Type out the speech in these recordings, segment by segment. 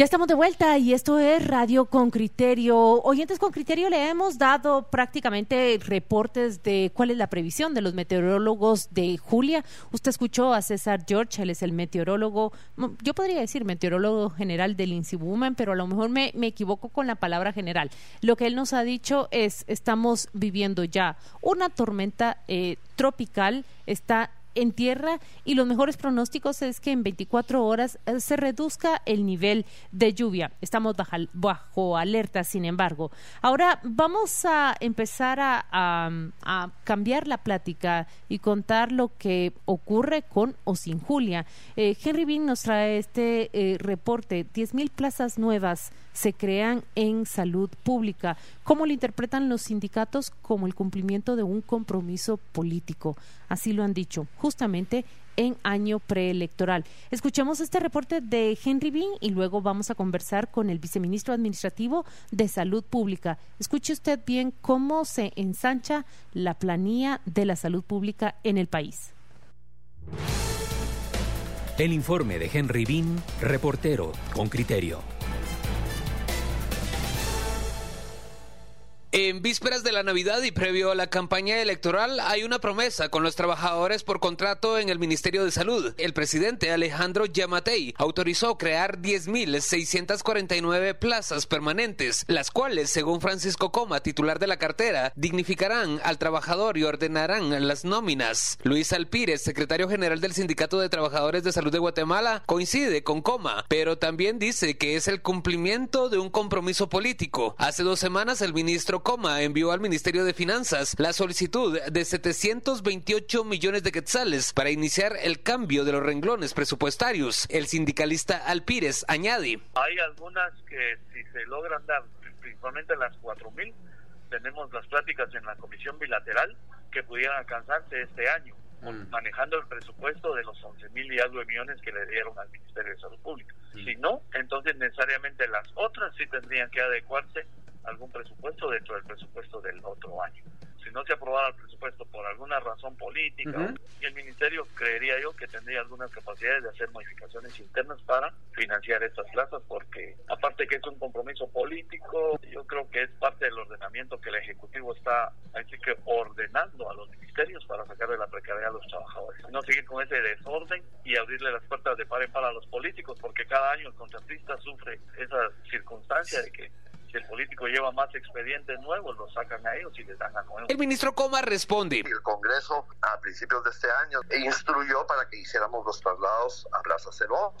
Ya estamos de vuelta y esto es Radio con Criterio. Oyentes con Criterio le hemos dado prácticamente reportes de cuál es la previsión de los meteorólogos de Julia. Usted escuchó a César George, él es el meteorólogo, yo podría decir meteorólogo general del INSIBUMEN, pero a lo mejor me, me equivoco con la palabra general. Lo que él nos ha dicho es, estamos viviendo ya una tormenta eh, tropical, está en tierra y los mejores pronósticos es que en 24 horas eh, se reduzca el nivel de lluvia. Estamos bajo, alerta, sin embargo. Ahora vamos a empezar a, cambiar la plática y contar lo que ocurre con o sin Julia. Eh, Henry Bean nos trae este eh, reporte, 10.000 plazas nuevas se crean en salud pública. ¿Cómo lo interpretan los sindicatos? Como el cumplimiento de un compromiso político. Así lo han dicho, justamente en año preelectoral. Escuchemos este reporte de Henry Bean y luego vamos a conversar con el viceministro administrativo de Salud Pública. Escuche usted bien cómo se ensancha la planilla de la salud pública en el país. El informe de Henry Bean, reportero con criterio. En vísperas de la Navidad y previo a la campaña electoral hay una promesa con los trabajadores por contrato en el Ministerio de Salud. El presidente Alejandro Yamatei autorizó crear 10.649 plazas permanentes, las cuales, según Francisco Coma, titular de la cartera, dignificarán al trabajador y ordenarán las nóminas. Luis Alpírez, secretario general del Sindicato de Trabajadores de Salud de Guatemala, coincide con Coma, pero también dice que es el cumplimiento de un compromiso político. Hace dos semanas el ministro Coma envió al Ministerio de Finanzas la solicitud de 728 millones de quetzales para iniciar el cambio de los renglones presupuestarios. El sindicalista Alpírez añade. Hay algunas que si se logran dar, principalmente las 4.000, tenemos las pláticas en la comisión bilateral que pudieran alcanzarse este año mm. manejando el presupuesto de los 11 mil y algo de millones que le dieron al Ministerio de Salud Pública. Si no, entonces necesariamente las otras sí tendrían que adecuarse algún presupuesto dentro del presupuesto del otro año. Si no se aprobara el presupuesto por alguna razón política, el ministerio creería yo que tendría algunas capacidades de hacer modificaciones internas para financiar estas plazas, porque aparte que es un compromiso político, yo creo que es parte del ordenamiento que el Ejecutivo está así que ordenando a los ministerios para sacar de la precariedad a los trabajadores. No seguir con ese desorden y abrirle las puertas de par en par a los políticos, porque cada año el contratista sufre esa circunstancia de que si el político lleva más expedientes nuevos, los sacan a ellos y les dan a nuevos. El ministro Coma responde. El Congreso a principios de este año instruyó para que hiciéramos los traslados a Plaza Cero.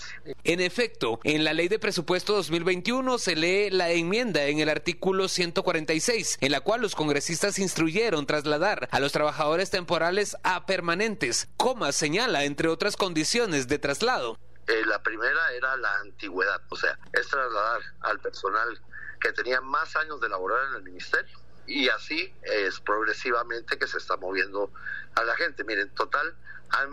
En efecto, en la ley de presupuesto 2021 se lee la enmienda en el artículo 146, en la cual los congresistas instruyeron trasladar a los trabajadores temporales a permanentes. Coma señala, entre otras condiciones de traslado. Eh, la primera era la antigüedad, o sea, es trasladar al personal que tenían más años de laborar en el ministerio. Y así es progresivamente que se está moviendo a la gente. Miren, en total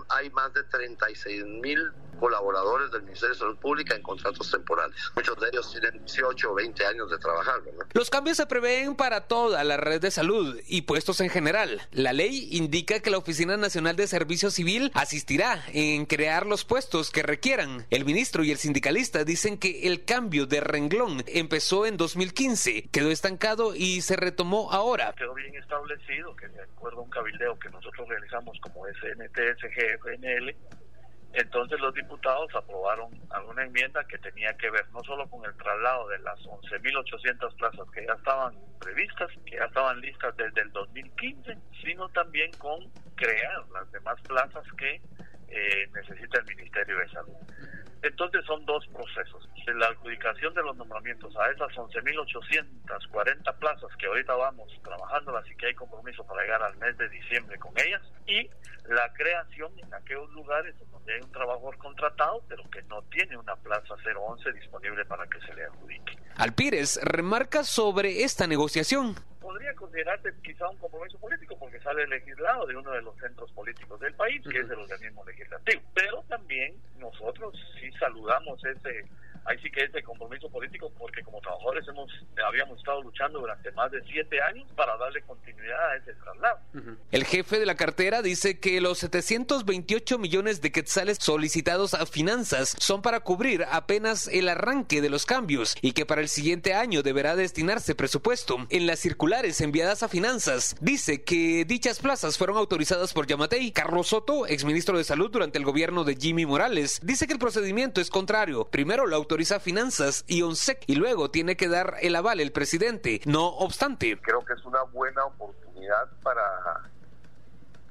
hay más de 36 mil colaboradores del Ministerio de Salud Pública en contratos temporales. Muchos de ellos tienen 18 o 20 años de trabajar. Los cambios se prevén para toda la red de salud y puestos en general. La ley indica que la Oficina Nacional de Servicio Civil asistirá en crear los puestos que requieran. El ministro y el sindicalista dicen que el cambio de renglón empezó en 2015, quedó estancado y se retomó ahora. Quedó bien establecido que de acuerdo a un cabildeo que nosotros realizamos como SNT, SG, FNL, entonces los diputados aprobaron alguna enmienda que tenía que ver no solo con el traslado de las 11.800 plazas que ya estaban previstas, que ya estaban listas desde el 2015, sino también con crear las demás plazas que eh, necesita el Ministerio de Salud. Entonces son dos procesos. La adjudicación de los nombramientos a esas 11.840 plazas que ahorita vamos trabajando, así que hay compromiso para llegar al mes de diciembre con ellas, y la creación en aquellos lugares donde hay un trabajador contratado, pero que no tiene una plaza 011 disponible para que se le adjudique. Alpírez remarca sobre esta negociación podría considerarse quizá un compromiso político porque sale legislado de uno de los centros políticos del país, que es el organismo legislativo. Pero también nosotros sí saludamos ese ahí sí que es de compromiso político porque como trabajadores hemos habíamos estado luchando durante más de siete años para darle continuidad a ese traslado. El jefe de la cartera dice que los 728 millones de quetzales solicitados a finanzas son para cubrir apenas el arranque de los cambios y que para el siguiente año deberá destinarse presupuesto. En las circulares enviadas a finanzas dice que dichas plazas fueron autorizadas por Yamatei. Carlos Soto, exministro de Salud durante el gobierno de Jimmy Morales, dice que el procedimiento es contrario. Primero lo autoriza Finanzas y ONSEC y luego tiene que dar el aval el presidente. No obstante. Creo que es una buena oportunidad para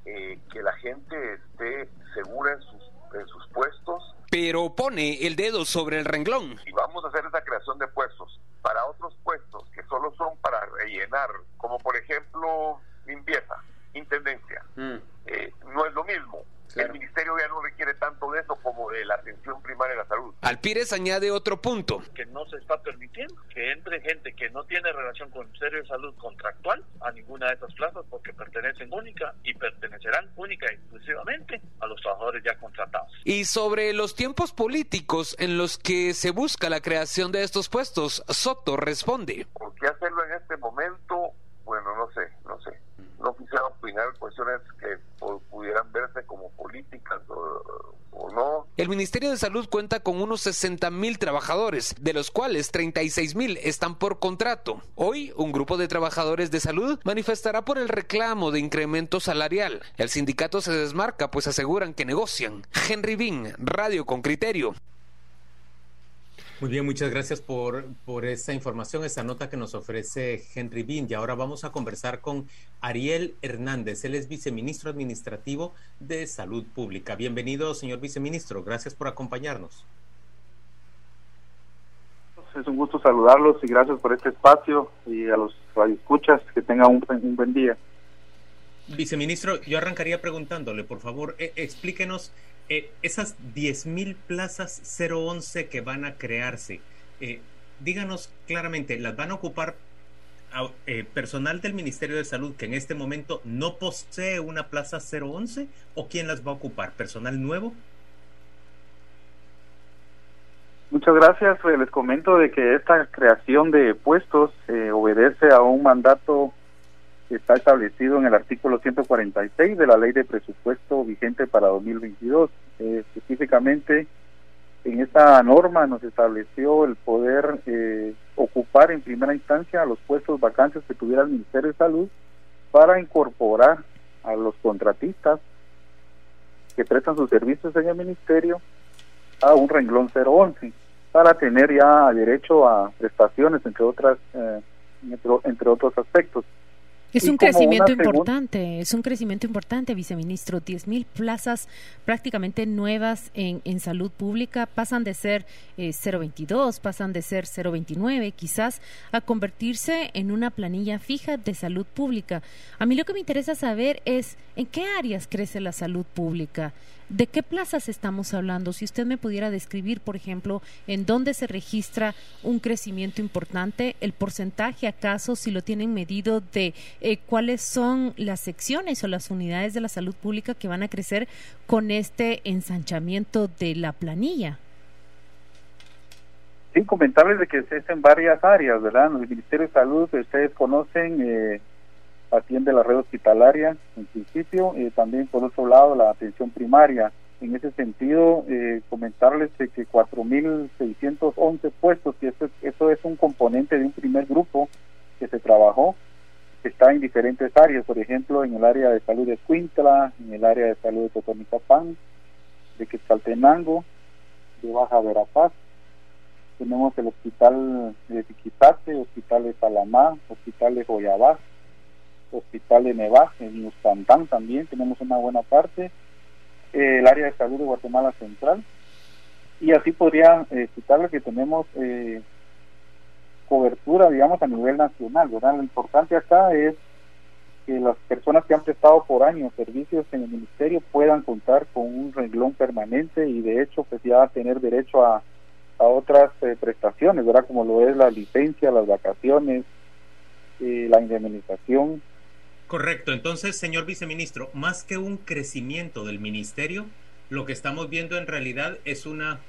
eh, que la gente esté segura en sus, en sus puestos. Pero pone el dedo sobre el renglón. Y vamos a hacer esa creación de puestos para otros puestos que solo son para rellenar, como por ejemplo limpieza, intendencia. Mm. Eh, no es lo mismo el ministerio ya no requiere tanto de eso como de la atención primaria de la salud. Alpírez añade otro punto. Que no se está permitiendo que entre gente que no tiene relación con el Ministerio de Salud contractual a ninguna de estas plazas porque pertenecen única y pertenecerán única y exclusivamente a los trabajadores ya contratados. Y sobre los tiempos políticos en los que se busca la creación de estos puestos, Soto responde. ¿Por qué hacerlo en este momento? Bueno, no sé, no sé no quisiera opinar cuestiones que pudieran verse como políticas o, no. El Ministerio de Salud cuenta con unos 60 mil trabajadores, de los cuales 36 mil están por contrato. Hoy, un grupo de trabajadores de salud manifestará por el reclamo de incremento salarial. El sindicato se desmarca, pues aseguran que negocian. Henry Bean, Radio con Criterio. Muy bien, muchas gracias por, por esta información, esta nota que nos ofrece Henry Bean. Y ahora vamos a conversar con Ariel Hernández. Él es viceministro administrativo de Salud Pública. Bienvenido, señor viceministro. Gracias por acompañarnos. Es un gusto saludarlos y gracias por este espacio y a los radioescuchas que tengan un, un buen día. Viceministro, yo arrancaría preguntándole, por favor, eh, explíquenos eh, esas 10.000 plazas 011 que van a crearse. Eh, díganos claramente, ¿las van a ocupar personal del Ministerio de Salud que en este momento no posee una plaza 011 o quién las va a ocupar? ¿Personal nuevo? Muchas gracias. Les comento de que esta creación de puestos obedece a un mandato está establecido en el artículo 146 de la ley de presupuesto vigente para 2022. Eh, específicamente, en esta norma nos estableció el poder eh, ocupar en primera instancia los puestos vacantes que tuviera el Ministerio de Salud para incorporar a los contratistas que prestan sus servicios en el Ministerio a un renglón 011 para tener ya derecho a prestaciones, entre otras, eh, entre otros aspectos. Es un crecimiento importante, es un crecimiento importante, viceministro. 10 mil plazas prácticamente nuevas en, en salud pública pasan de ser eh, 022, pasan de ser 029, quizás a convertirse en una planilla fija de salud pública. A mí lo que me interesa saber es en qué áreas crece la salud pública. ¿De qué plazas estamos hablando? Si usted me pudiera describir, por ejemplo, en dónde se registra un crecimiento importante, el porcentaje acaso, si lo tienen medido, de eh, cuáles son las secciones o las unidades de la salud pública que van a crecer con este ensanchamiento de la planilla. Sí, comentarles de que es en varias áreas, ¿verdad? En el Ministerio de Salud, ustedes conocen, eh, atiende la red hospitalaria en principio, eh, también por otro lado la atención primaria. En ese sentido, eh, comentarles de que 4.611 puestos, y eso, eso es un componente de un primer grupo que se trabajó, está en diferentes áreas, por ejemplo, en el área de salud de Cuintla, en el área de salud de Totonicapán, de Quetzaltenango, de Baja Verapaz, tenemos el hospital de Tiquitate, hospital de Salamá, hospital de Joyabá, Hospital de Nevaj, en Mustantán también tenemos una buena parte, eh, el área de salud de Guatemala Central, y así podría eh, citarle que tenemos eh, cobertura, digamos, a nivel nacional, ¿verdad? Lo importante acá es que las personas que han prestado por años servicios en el ministerio puedan contar con un renglón permanente y de hecho pues ya tener derecho a, a otras eh, prestaciones, ¿verdad? Como lo es la licencia, las vacaciones, eh, la indemnización, Correcto. Entonces, señor viceministro, más que un crecimiento del ministerio, lo que estamos viendo en realidad es una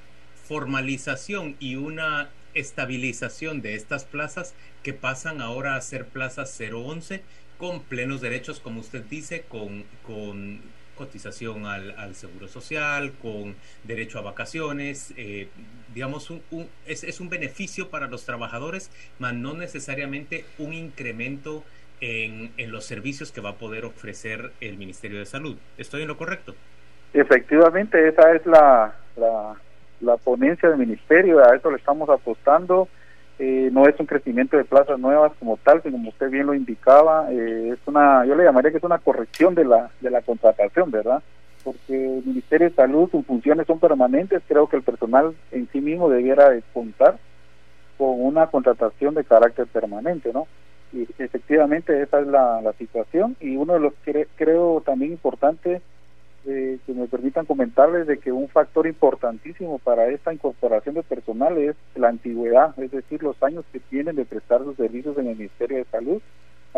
formalización y una estabilización de estas plazas que pasan ahora a ser plazas 011 con plenos derechos, como usted dice, con, con cotización al, seguro social, con derecho a vacaciones, eh, digamos, un, es, es, un beneficio para los trabajadores, mas no necesariamente un incremento en, en, los servicios que va a poder ofrecer el Ministerio de Salud. ¿Estoy en lo correcto? Efectivamente, esa es la, la, ponencia del Ministerio, a eso le estamos apostando. Eh, no es un crecimiento de plazas nuevas como tal, sino como usted bien lo indicaba, eh, es una, yo le llamaría que es una corrección de la, de la contratación, ¿verdad? Porque el Ministerio de Salud, sus funciones son permanentes, creo que el personal en sí mismo debiera contar con una contratación de carácter permanente, ¿no? Y efectivamente esa es la, situación y uno de los que creo también importante eh, que me permitan comentarles de que un factor importantísimo para esta incorporación de personal es la antigüedad, es decir, los años que tienen de prestar sus servicios en el Ministerio de Salud.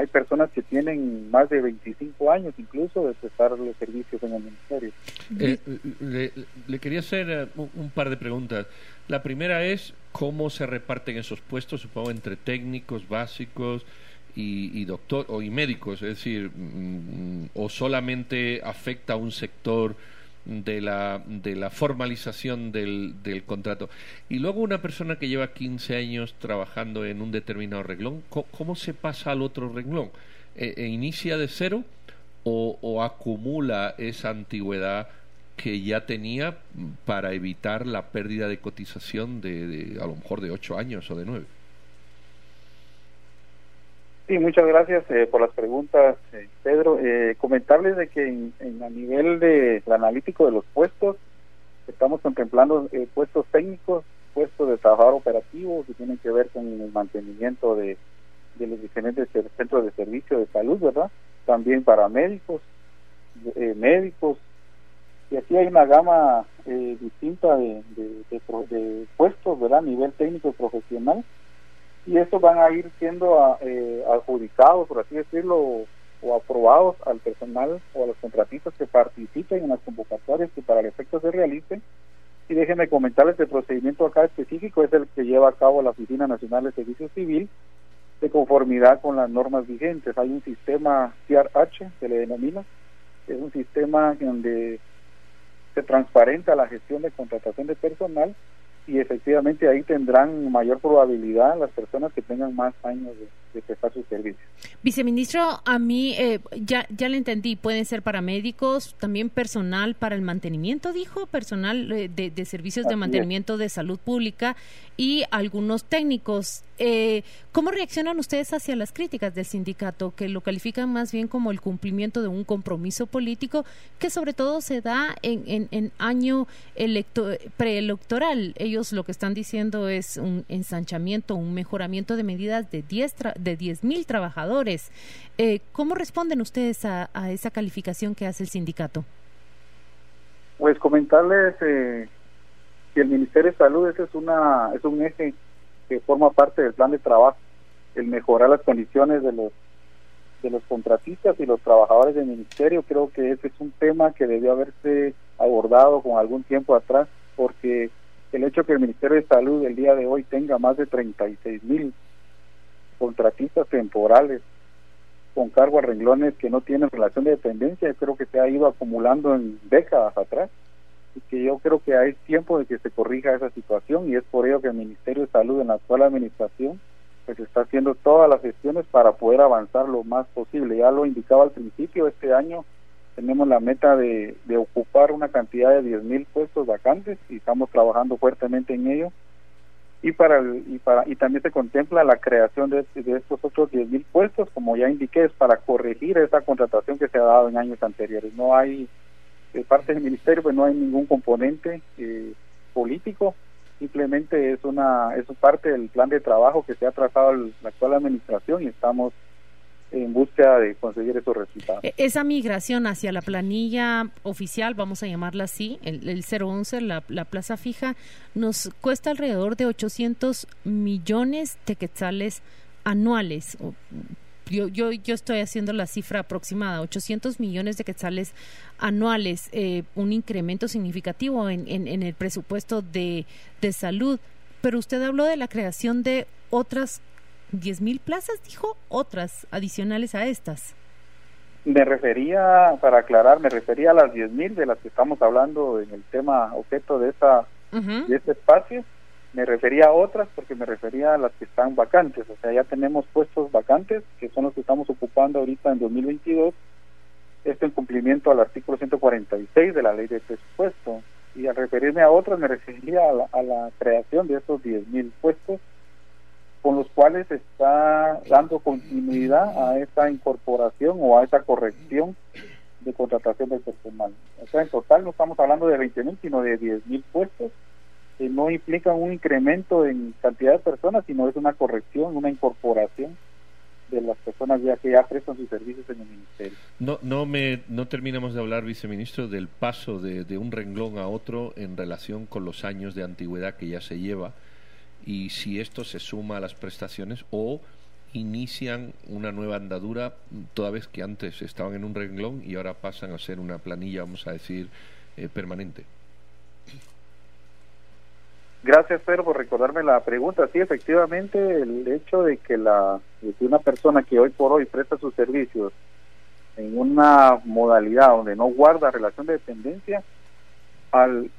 Hay personas que tienen más de 25 años incluso de prestar los servicios en el Ministerio. Eh, le, le, quería hacer eh, un par de preguntas. La primera es cómo se reparten esos puestos, supongo, entre técnicos básicos, y, doctor o y médicos, es decir, mm, o solamente afecta a un sector de la, de la formalización del, del contrato. Y luego una persona que lleva 15 años trabajando en un determinado reglón, ¿cómo, se pasa al otro reglón? ¿E, e ¿Inicia de cero o, o acumula esa antigüedad que ya tenía para evitar la pérdida de cotización de, de a lo mejor de 8 años o de 9? Sí, muchas gracias eh, por las preguntas, eh, Pedro. Eh, comentarles de que en, a nivel de analítico de los puestos, estamos contemplando puestos técnicos, puestos de trabajador operativo que tienen que ver con el mantenimiento de, de los diferentes centros de servicio de salud, ¿verdad? También para médicos, médicos, y así hay una gama distinta de, de, puestos, ¿verdad? A nivel técnico y profesional y estos van a ir siendo ah, eh, adjudicados, por así decirlo, o, aprobados al personal o a los contratistas que participen en las convocatorias que para el efecto se realicen. Y déjenme comentarles el procedimiento acá específico es el que lleva a cabo la Oficina Nacional de Servicio Civil de conformidad con las normas vigentes. Hay un sistema CRH, se le denomina, es un sistema donde se transparenta la gestión de contratación de personal y efectivamente ahí tendrán mayor probabilidad las personas que tengan más años de, de prestar sus servicios. Viceministro, a mí eh, ya, ya le entendí, pueden ser paramédicos, también personal para el mantenimiento, dijo, personal eh, de, servicios de mantenimiento de salud pública y algunos técnicos. Eh, ¿Cómo reaccionan ustedes hacia las críticas del sindicato, que lo califican más bien como el cumplimiento de un compromiso político que sobre todo se da en, en, año preelectoral? Ellos lo que están diciendo es un ensanchamiento, un mejoramiento de medidas de 10 de 10.000 trabajadores. Eh, ¿Cómo responden ustedes a, esa calificación que hace el sindicato? Pues comentarles eh, que el Ministerio de Salud ese es, una, es un eje que forma parte del plan de trabajo, el mejorar las condiciones de los de los contratistas y los trabajadores del ministerio. Creo que ese es un tema que debió haberse abordado con algún tiempo atrás, porque el hecho que el Ministerio de Salud el día de hoy tenga más de 36 mil contratistas temporales con cargo a renglones que no tienen relación de dependencia, creo que se ha ido acumulando en décadas atrás y que yo creo que hay tiempo de que se corrija esa situación y es por ello que el Ministerio de Salud en la actual administración pues está haciendo todas las gestiones para poder avanzar lo más posible. Ya lo indicaba al principio, este año tenemos la meta de, de ocupar una cantidad de 10.000 puestos vacantes y estamos trabajando fuertemente en ello y para y para y también se contempla la creación de, estos otros 10.000 puestos como ya indiqué es para corregir esa contratación que se ha dado en años anteriores. No hay de parte del ministerio pues no hay ningún componente eh, político simplemente es una es parte del plan de trabajo que se ha trazado la actual administración y estamos en búsqueda de conseguir esos resultados. E-, esa migración hacia la planilla oficial, vamos a llamarla así, el, el 011, la, la plaza fija, nos cuesta alrededor de 800 millones de quetzales anuales. yo, yo, yo estoy haciendo la cifra aproximada, 800 millones de quetzales anuales, eh, un incremento significativo en, en, el presupuesto de salud. Pero usted habló de la creación de otras 10 mil plazas, dijo, otras adicionales a estas. Me refería, para aclarar, me refería a las 10 mil de las que estamos hablando en el tema objeto de, esa, de este espacio. Me refería a otras porque me refería a las que están vacantes, o sea, ya tenemos puestos vacantes, que son los que estamos ocupando ahorita en 2022, esto en cumplimiento al artículo 146 de la ley de presupuesto. Y al referirme a otras me refería a la, a la creación de estos 10.000 puestos con los cuales está dando continuidad a esa incorporación o a esa corrección de contratación del personal. O sea, en total no estamos hablando de 20.000, sino de 10.000 puestos que no implican un incremento en cantidad de personas, sino es una corrección, una incorporación de las personas ya que ya prestan sus servicios en el ministerio. No, no, me, no terminamos de hablar, viceministro, del paso de, de un renglón a otro en relación con los años de antigüedad que ya se lleva y si esto se suma a las prestaciones o inician una nueva andadura toda vez que antes estaban en un renglón y ahora pasan a ser una planilla, vamos a decir, eh, permanente. Gracias, Pedro, por recordarme la pregunta. Sí, efectivamente, el hecho de que la una persona que hoy por hoy presta sus servicios en una modalidad donde no guarda relación de dependencia, al,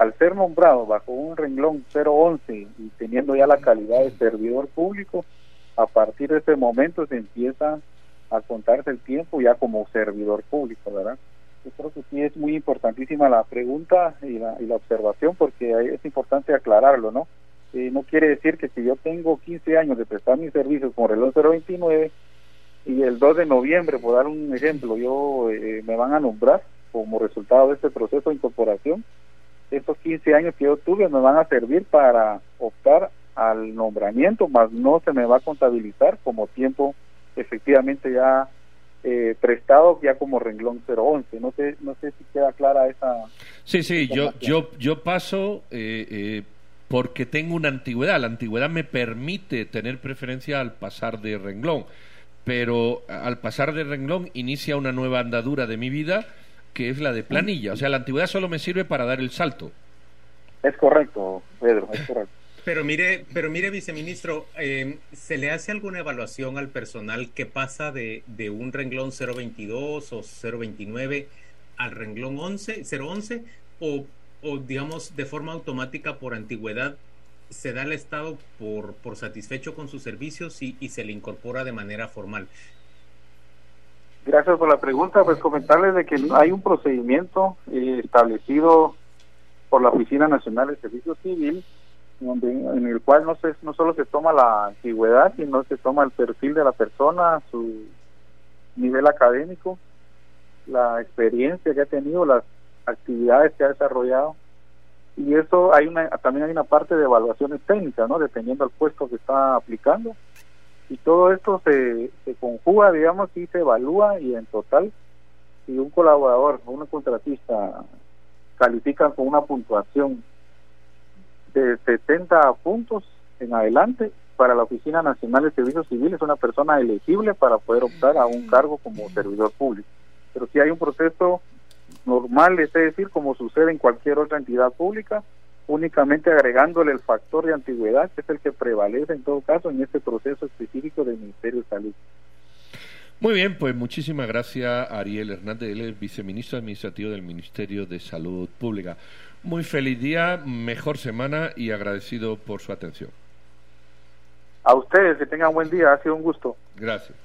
al ser nombrado bajo un renglón 011 y teniendo ya la calidad de servidor público, a partir de ese momento se empieza a contarse el tiempo ya como servidor público, ¿verdad? Yo creo que sí es muy importantísima la pregunta y la, y la observación porque es importante aclararlo, ¿no? Eh, no quiere decir que si yo tengo 15 años de prestar mis servicios con reloj 029 y el 2 de noviembre, por dar un ejemplo, yo eh, me van a nombrar como resultado de este proceso de incorporación, estos 15 años que yo tuve me van a servir para optar al nombramiento, más no se me va a contabilizar como tiempo efectivamente ya eh, prestado ya como renglón 011. No sé, no sé si queda clara esa. Sí, sí, yo, yo, yo paso eh, eh, porque tengo una antigüedad. La antigüedad me permite tener preferencia al pasar de renglón, pero al pasar de renglón inicia una nueva andadura de mi vida que es la de planilla. O sea, la antigüedad solo me sirve para dar el salto. Es correcto, Pedro, es correcto. Pero mire, pero mire, viceministro, eh, ¿se le hace alguna evaluación al personal que pasa de, de un renglón 022 o 029 al renglón 11, 011 o, o digamos de forma automática por antigüedad se da el Estado por, por satisfecho con sus servicios y, y se le incorpora de manera formal? Gracias por la pregunta. Pues comentarles de que hay un procedimiento eh, establecido por la Oficina Nacional de Servicio Civil en el cual no, se, no solo se toma la antigüedad, sino se toma el perfil de la persona, su nivel académico, la experiencia que ha tenido, las actividades que ha desarrollado. Y eso hay una, también hay una parte de evaluaciones técnicas, ¿no? Dependiendo del puesto que está aplicando. Y todo esto se, conjuga, digamos, y se evalúa y en total, si un colaborador o un contratista califican con una puntuación de 70 puntos en adelante para la Oficina Nacional de Servicios Civiles es una persona elegible para poder optar a un cargo como servidor público. Pero si hay un proceso normal, es decir, como sucede en cualquier otra entidad pública, únicamente agregándole el factor de antigüedad, que es el que prevalece en todo caso en este proceso específico del Ministerio de Salud. Muy bien, pues muchísimas gracias Ariel Hernández, él es viceministro administrativo del Ministerio de Salud Pública. Muy feliz día, mejor semana y agradecido por su atención. A ustedes, que tengan buen día, ha sido un gusto. Gracias.